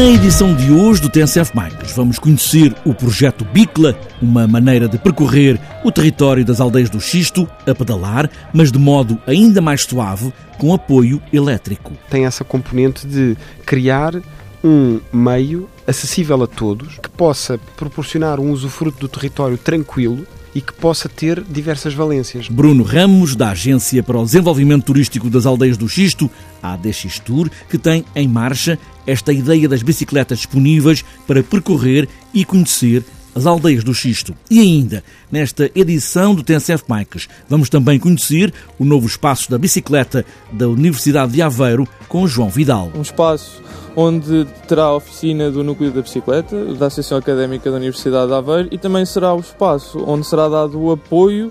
Na edição de hoje do TNCF Bikes vamos conhecer o projeto Bicla, uma maneira de percorrer o território das aldeias do Xisto a pedalar, mas de modo ainda mais suave, com apoio elétrico. Tem essa componente de criar um meio acessível a todos, que possa proporcionar um usufruto do território tranquilo e que possa ter diversas valências. Bruno Ramos, da Agência para o Desenvolvimento Turístico das Aldeias do Xisto, a ADX Tour, que tem em marcha esta ideia das bicicletas disponíveis para percorrer e conhecer as aldeias do Xisto. E ainda, nesta edição do TNCF Bikes, vamos também conhecer o novo espaço da bicicleta da Universidade de Aveiro com João Vidal. Um espaço onde terá a oficina do Núcleo da Bicicleta, da Associação Académica da Universidade de Aveiro, e também será o espaço onde será dado o apoio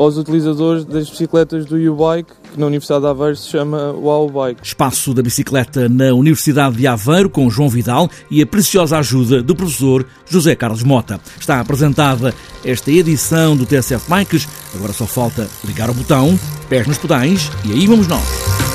aos utilizadores das bicicletas do U-Bike, que na Universidade de Aveiro se chama Wow Bike. Espaço da bicicleta na Universidade de Aveiro com João Vidal e a preciosa ajuda do professor José Carlos Mota. Está apresentada esta edição do TSF Bikes. Agora só falta ligar o botão, pés nos pedais e aí vamos nós.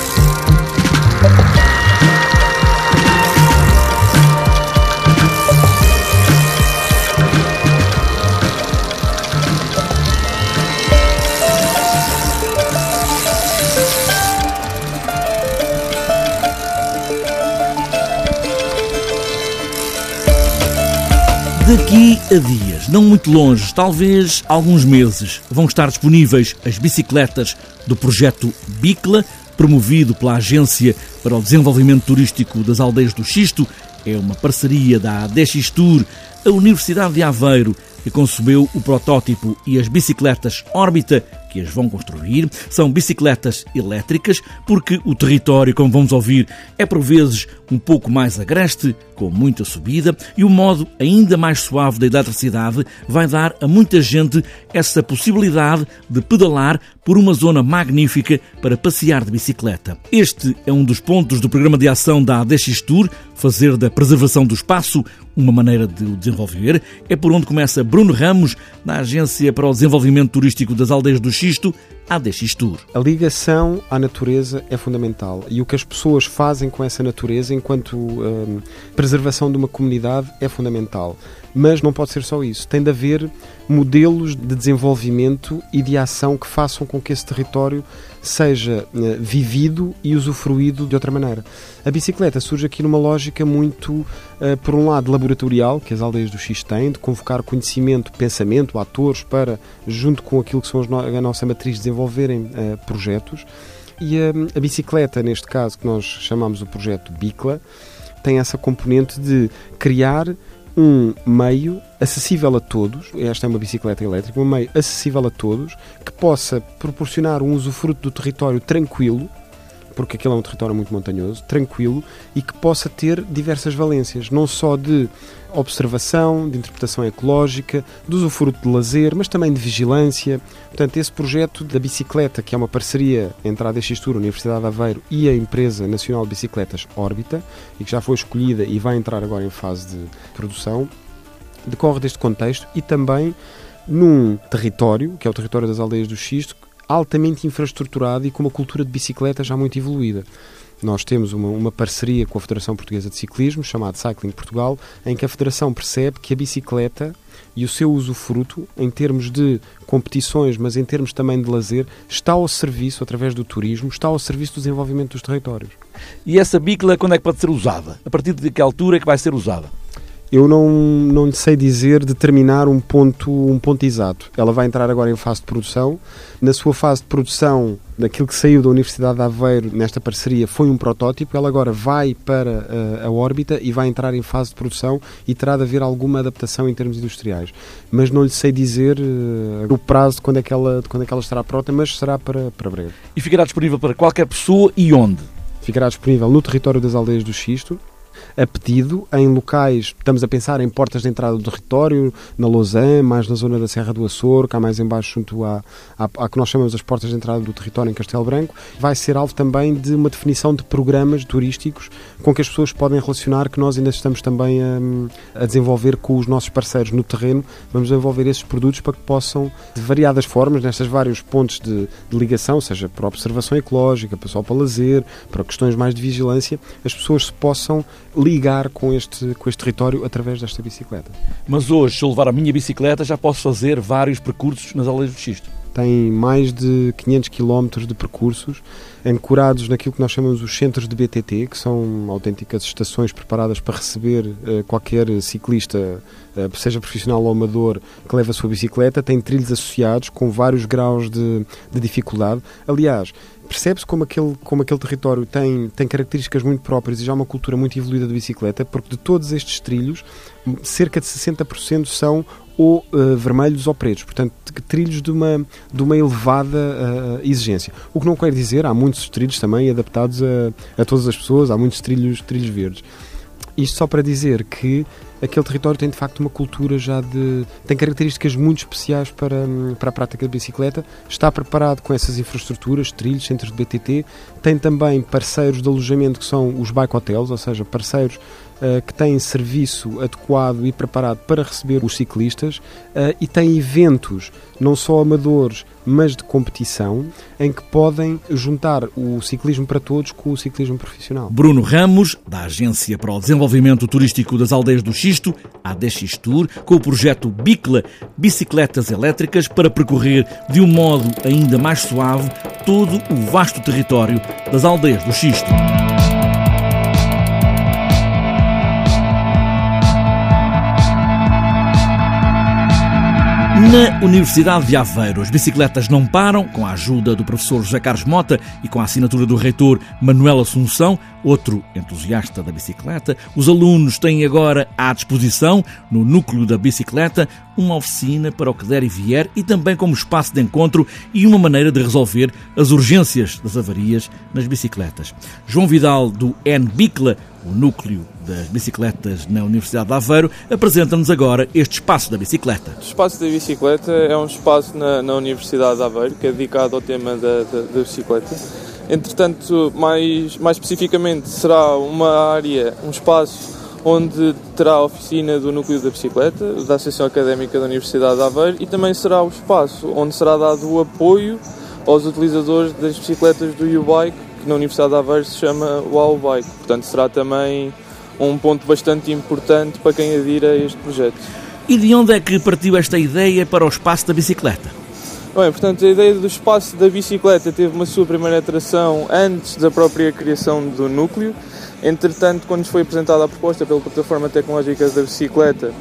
A dias, não muito longe, talvez alguns meses, vão estar disponíveis as bicicletas do projeto Bicla, promovido pela Agência para o Desenvolvimento Turístico das Aldeias do Xisto. É uma parceria da ADX Tour, a Universidade de Aveiro, que concebeu o protótipo e as bicicletas Órbita que as vão construir. São bicicletas elétricas, porque o território, como vamos ouvir, é por vezes um pouco mais agreste, com muita subida, e o modo ainda mais suave da eletricidade vai dar a muita gente essa possibilidade de pedalar por uma zona magnífica para passear de bicicleta. Este é um dos pontos do programa de ação da ADX Tour, fazer da preservação do espaço uma maneira de o desenvolver. É por onde começa Bruno Ramos, da Agência para o Desenvolvimento Turístico das Aldeias do Xisto, ADX Tour. A ligação à natureza é fundamental e o que as pessoas fazem com essa natureza enquanto hum, preservação de uma comunidade é fundamental. Mas não pode ser só isso. Tem de haver modelos de desenvolvimento e de ação que façam com que esse território seja uh, vivido e usufruído de outra maneira. A bicicleta surge aqui numa lógica muito, por um lado, laboratorial, que as aldeias do X têm, de convocar conhecimento, pensamento, atores para, junto com aquilo que são a nossa matriz, desenvolverem uh, projetos. E a, a bicicleta, neste caso, que nós chamamos o projeto Bicla, tem essa componente de criar um meio acessível a todos, esta é uma bicicleta elétrica, um meio acessível a todos, que possa proporcionar um usufruto do território tranquilo, porque aquele é um território muito montanhoso, tranquilo, e que possa ter diversas valências, não só de observação, de interpretação ecológica, de usufruto de lazer, mas também de vigilância. Portanto, esse projeto da bicicleta, que é uma parceria entre a ADX Tour, a Universidade de Aveiro e a empresa nacional de bicicletas Órbita, e que já foi escolhida e vai entrar agora em fase de produção, decorre deste contexto e também num território, que é o território das aldeias do Xisto, altamente infraestruturado e com uma cultura de bicicleta já muito evoluída. Nós temos uma, uma, parceria com a Federação Portuguesa de Ciclismo, chamada Cycling Portugal, em que a Federação percebe que a bicicleta e o seu usufruto, em termos de competições, mas em termos também de lazer, está ao serviço, através do turismo, está ao serviço do desenvolvimento dos territórios. E essa bicla, quando é que pode ser usada? A partir de que altura é que vai ser usada? Eu não, não lhe sei dizer determinar um ponto, um ponto exato. Ela vai entrar agora em fase de produção. Na sua fase de produção, daquilo que saiu da Universidade de Aveiro nesta parceria foi um protótipo. Ela agora vai para a, eh, a órbita e vai entrar em fase de produção e terá de haver alguma adaptação em termos industriais. Mas não lhe sei dizer uh, o prazo de quando, é que ela, quando é que ela estará pronta, mas será para, para breve. E ficará disponível para qualquer pessoa e onde? Ficará disponível no território das aldeias do Xisto, a pedido em locais, estamos a pensar em portas de entrada do território, na Lausanne, mais na zona da Serra do Açor, cá mais embaixo junto à, à, à, que nós chamamos as portas de entrada do território em Castelo Branco, vai ser alvo também de uma definição de programas turísticos com que as pessoas podem relacionar, que nós ainda estamos também a, a desenvolver com os nossos parceiros no terreno, vamos desenvolver esses produtos para que possam, de variadas formas, nestes vários pontos de, de ligação, seja para observação ecológica, pessoal para lazer, para questões mais de vigilância, as pessoas se possam ligar com este, com este território através desta bicicleta. Mas hoje, se eu levar a minha bicicleta, já posso fazer vários percursos nas aldeias do Xisto. Tem mais de 500 km de percursos ancorados naquilo que nós chamamos os centros de BTT, que são autênticas estações preparadas para receber uh, qualquer ciclista, uh, seja profissional ou amador, que leva a sua bicicleta. Tem trilhos associados com vários graus de, de dificuldade. Aliás, percebe-se como aquele, como aquele território tem, tem características muito próprias e já uma cultura muito evoluída de bicicleta, porque de todos estes trilhos, cerca de 60% são ou uh, vermelhos ou pretos, portanto, trilhos de uma, de uma elevada uh, exigência. O que não quer dizer, há muitos trilhos também adaptados a, a todas as pessoas, há muitos trilhos, trilhos verdes. Isto só para dizer que aquele território tem de facto uma cultura já de. tem características muito especiais para, para a prática de bicicleta, está preparado com essas infraestruturas, trilhos, centros de BTT, tem também parceiros de alojamento que são os bike hotels, ou seja, parceiros que têm serviço adequado e preparado para receber os ciclistas uh, e tem eventos, não só amadores, mas de competição, em que podem juntar o ciclismo para todos com o ciclismo profissional. Bruno Ramos, da Agência para o Desenvolvimento Turístico das Aldeias do Xisto, a Tour, com o projeto Bicla, bicicletas elétricas para percorrer de um modo ainda mais suave todo o vasto território das aldeias do Xisto. Na Universidade de Aveiro, as bicicletas não param, com a ajuda do professor José Carlos Mota e com a assinatura do reitor Manuel Assunção, outro entusiasta da bicicleta. Os alunos têm agora à disposição, no núcleo da bicicleta, uma oficina para o que der e vier e também como espaço de encontro e uma maneira de resolver as urgências das avarias nas bicicletas. João Vidal, do N-Bicla, o núcleo das bicicletas na Universidade de Aveiro, apresenta-nos agora este espaço da bicicleta. O espaço da bicicleta é um espaço na, na Universidade de Aveiro que é dedicado ao tema da, da, da bicicleta. Entretanto, mais, mais especificamente, será uma área, um espaço onde terá a oficina do núcleo da bicicleta, da Associação Académica da Universidade de Aveiro, e também será o espaço onde será dado o apoio aos utilizadores das bicicletas do U-Bike, que na Universidade de Aveiro se chama o Bike. Portanto, será também um ponto bastante importante para quem adira a este projeto. E de onde é que partiu esta ideia para o espaço da bicicleta? Bem, portanto, a ideia do espaço da bicicleta teve uma sua primeira atração antes da própria criação do núcleo. Entretanto, quando nos foi apresentada a proposta pela plataforma tecnológica da bicicleta,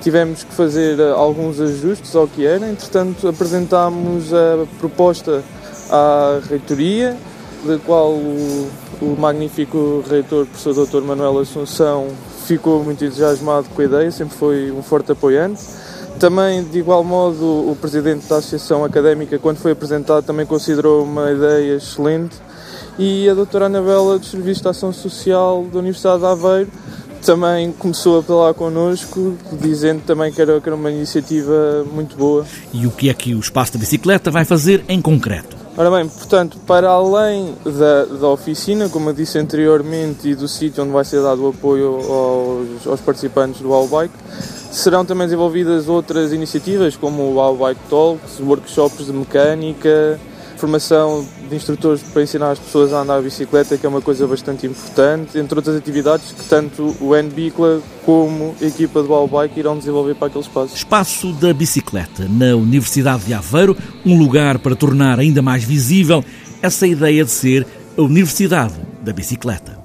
tivemos que fazer eh, alguns ajustes ao que era. Entretanto, apresentámos a proposta à reitoria, da qual o, o magnífico reitor, professor Dr. Manuel Assunção, ficou muito entusiasmado com a ideia, sempre foi um forte apoiante. Também, de igual modo, o presidente da Associação Académica, quando foi apresentado, também considerou uma ideia excelente. E a doutora Anabela, dos Serviços de Ação Social da Universidade de Aveiro, também começou a falar connosco, dizendo também que era, que era uma iniciativa muito boa. E o que é que o Espaço da Bicicleta vai fazer em concreto? Ora bem, portanto, para além da, da oficina, como eu disse anteriormente, e do sítio onde vai ser dado o apoio aos, aos participantes do All Bike, serão também desenvolvidas outras iniciativas, como o All Bike Talks, workshops de mecânica, formação de instrutores para ensinar as pessoas a andar a bicicleta, que é uma coisa bastante importante, entre outras atividades que tanto o NBICLA como a equipa do Bike irão desenvolver para aquele espaço. Espaço da bicicleta na Universidade de Aveiro, um lugar para tornar ainda mais visível essa ideia de ser a Universidade da Bicicleta.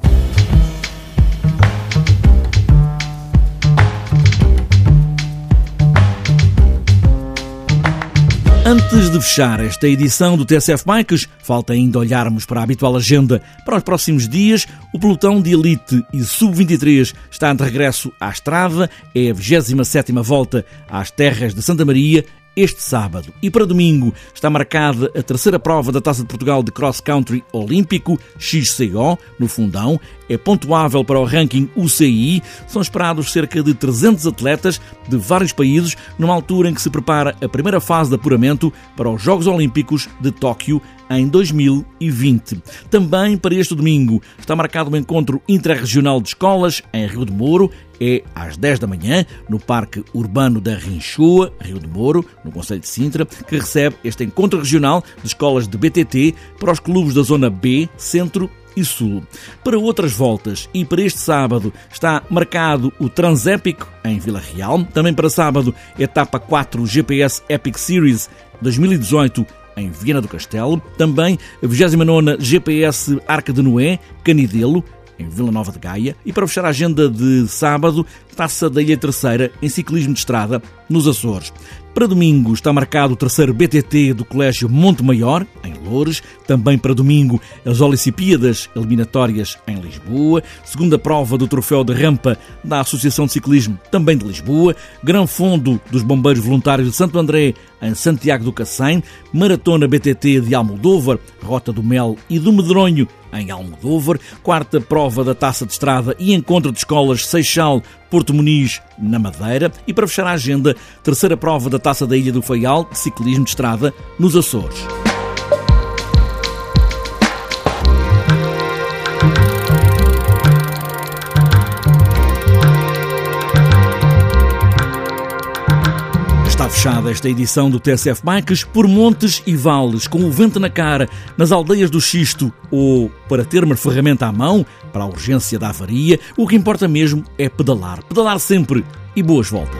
Antes de fechar esta edição do TSF Bikes, falta ainda olharmos para a habitual agenda para os próximos dias. O pelotão de elite e sub-23 está de regresso à estrada. É a 27 volta às terras de Santa Maria este sábado. E para domingo está marcada a terceira prova da Taça de Portugal de Cross Country Olímpico, XCO, no Fundão. É pontuável para o ranking UCI. São esperados cerca de 300 atletas de vários países, numa altura em que se prepara a primeira fase de apuramento para os Jogos Olímpicos de Tóquio em 2020. Também para este domingo está marcado um encontro interregional de escolas em Rio de Moro. É às 10 da manhã, no Parque Urbano da Rinchoa, Rio de Moro, no Conselho de Sintra, que recebe este encontro regional de escolas de BTT para os clubes da Zona B, Centro e Sul. Para outras voltas e para este sábado está marcado o Transépico em Vila Real. Também para sábado, etapa 4 GPS Epic Series 2018 em Viena do Castelo. Também a 29 GPS Arca de Noé, Canidelo, em Vila Nova de Gaia. E para fechar a agenda de sábado, Taça da Ilha Terceira em ciclismo de estrada nos Açores. Para domingo está marcado o terceiro BTT do Colégio Monte Maior, em Loures. Também para domingo as Olicipíadas eliminatórias em Lisboa. Segunda prova do Troféu de Rampa da Associação de Ciclismo, também de Lisboa. Gran Fundo dos Bombeiros Voluntários de Santo André, em Santiago do Cacém. Maratona BTT de Almodóvar, Rota do Mel e do Medronho, em Almodóvar. Quarta prova da Taça de Estrada e Encontro de Escolas Seixal, Porto Muniz, na Madeira. E para fechar a agenda, terceira prova da Taça da Ilha do Faial, de ciclismo de estrada, nos Açores. Fechada esta edição do TSF Bikes por montes e vales, com o vento na cara, nas aldeias do Xisto ou para ter uma ferramenta à mão para a urgência da avaria, o que importa mesmo é pedalar. Pedalar sempre e boas voltas.